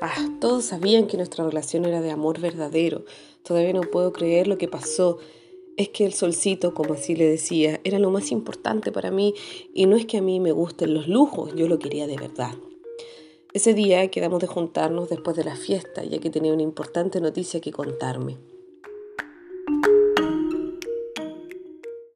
Ah, todos sabían que nuestra relación era de amor verdadero. Todavía no puedo creer lo que pasó. Es que el solcito, como así le decía, era lo más importante para mí y no es que a mí me gusten los lujos, yo lo quería de verdad. Ese día quedamos de juntarnos después de la fiesta, ya que tenía una importante noticia que contarme.